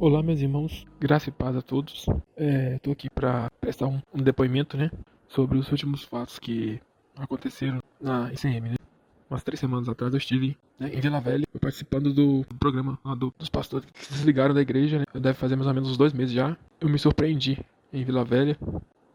Olá, meus irmãos, graça e paz a todos. Estou aqui para prestar um, um, depoimento, né, sobre os últimos fatos que aconteceram na ICM, né. Umas três semanas atrás eu estive né, em Vila Velha, participando do programa do, dos pastores que se desligaram da igreja, né. Deve fazer mais ou menos uns dois meses já. Eu me surpreendi em Vila Velha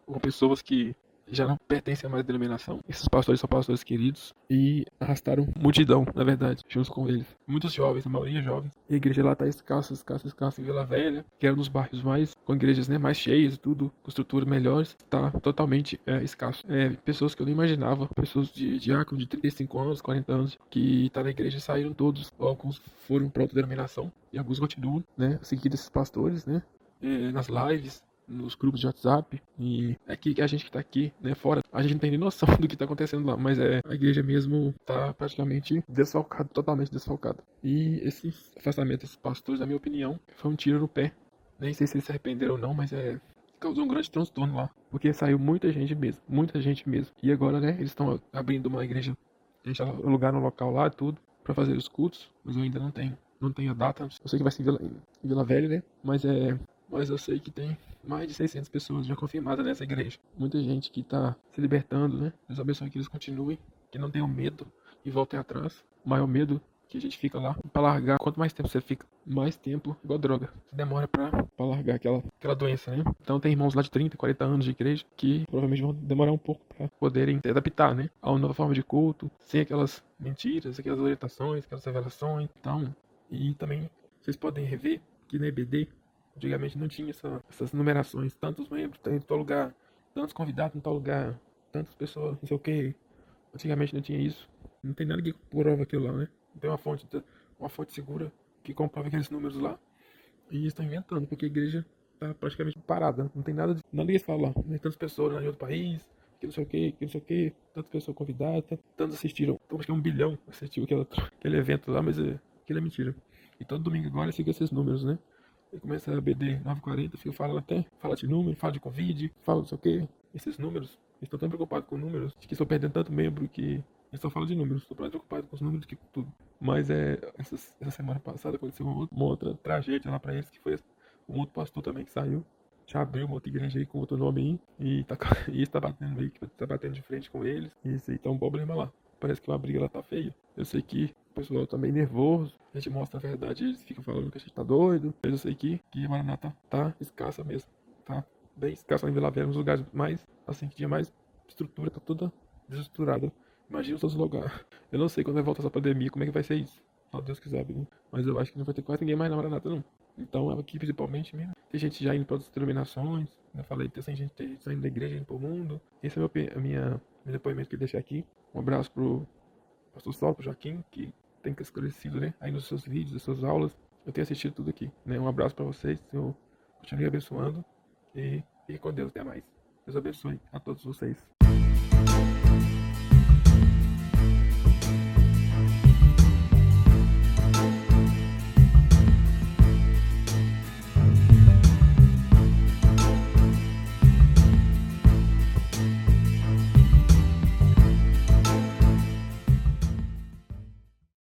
com pessoas que já não pertencem a mais denominação. Esses pastores são pastores queridos e arrastaram multidão, na verdade, juntos com eles. Muitos jovens, a maioria jovens. E a igreja lá tá escassa, escassa, escassa em Vila Velha, que era um dos bairros mais, com igrejas né, mais cheias, tudo, com estruturas melhores, tá totalmente é, escasso. É, pessoas que eu não imaginava, pessoas de diácono de 35 anos, 40 anos, que tá na igreja saíram todos, alguns foram para outra denominação e alguns continuam, né, seguindo esses pastores, né, é, nas lives, nos grupos de WhatsApp e é que a gente que tá aqui, né, fora, a gente não tem nem noção do que tá acontecendo lá, mas é a igreja mesmo tá praticamente desfalcada, totalmente desfalcada. E esse afastamento desses pastores, na minha opinião, foi um tiro no pé. Nem sei se eles se arrependeram ou não, mas é causou um grande transtorno lá, porque saiu muita gente mesmo, muita gente mesmo. E agora, né, eles estão abrindo uma igreja, a gente alugar no local lá tudo para fazer os cultos, mas eu ainda não tenho, não tenho a data. Eu sei que vai ser em Vila, em Vila Velha, né? Mas é mas eu sei que tem mais de 600 pessoas já confirmadas nessa igreja. Muita gente que está se libertando, né? Deus abençoe que eles continuem, que não tenham medo e voltem atrás. O maior medo que a gente fica lá para largar. Quanto mais tempo você fica, mais tempo, igual droga, você demora para largar aquela, aquela doença, né? Então tem irmãos lá de 30, 40 anos de igreja que provavelmente vão demorar um pouco para poderem se adaptar, né? A uma nova forma de culto, sem aquelas mentiras, aquelas orientações, aquelas revelações. Então, e também vocês podem rever que na EBD Antigamente não tinha essa, essas numerações, tantos membros em tal lugar, tantos convidados em tal lugar, tantas pessoas, não sei o que. Antigamente não tinha isso. Não tem nada que prova aquilo lá, né? Não tem uma fonte, uma fonte segura que comprova aqueles números lá. E estão inventando, porque a igreja está praticamente parada. Não tem nada, de, nada que falar. Né? Tantas pessoas em outro país, que não sei o que, que não sei o que, tantas pessoas convidadas, tantos assistiram. Então acho que um bilhão assistiu aquele, aquele evento lá, mas é, aquilo é mentira. E todo domingo agora siga esses números, né? Ele começa a BD 940, fica falando até, fala de número, fala de Covid, fala não sei o que. Esses números, eles estão tão preocupados com números, que estão perdendo tanto membro que eles só falam de números, estou mais preocupado com os números que com tudo. Mas é, essa, essa semana passada aconteceu uma uma outra tragédia lá para eles, que foi um outro pastor também que saiu, já abriu uma outra igreja aí com outro nome aí, e tá, e está batendo aí, tá batendo de frente com eles, e isso aí tá um problema lá. Parece que uma briga lá tá feia. Eu sei que o pessoal tá meio nervoso. A gente mostra a verdade, eles ficam falando que a gente tá doido. Mas eu sei que, que a Maranata tá escassa mesmo. Tá bem escassa em Vila Velha, nos lugares mais, assim, que tinha mais estrutura, tá toda desestruturada. Imagina os outros lugares. Eu não sei quando vai voltar essa pandemia, como é que vai ser isso. Só Deus que sabe, né? Mas eu acho que não vai ter quase ninguém mais na Maranata, não. Então, aqui principalmente mesmo. Tem gente já indo para outras denominações. Eu falei, tem gente saindo da igreja indo pro mundo. Esse é a minha, meu depoimento que deixei aqui. Um abraço pro pastor Sol, pro Joaquim, que tem esclarecido, né? Aí nos seus vídeos, nas suas aulas. Eu tenho assistido tudo aqui, né? Um abraço para vocês. Eu continue abençoando. E fique com Deus. Até mais. Deus abençoe a todos vocês.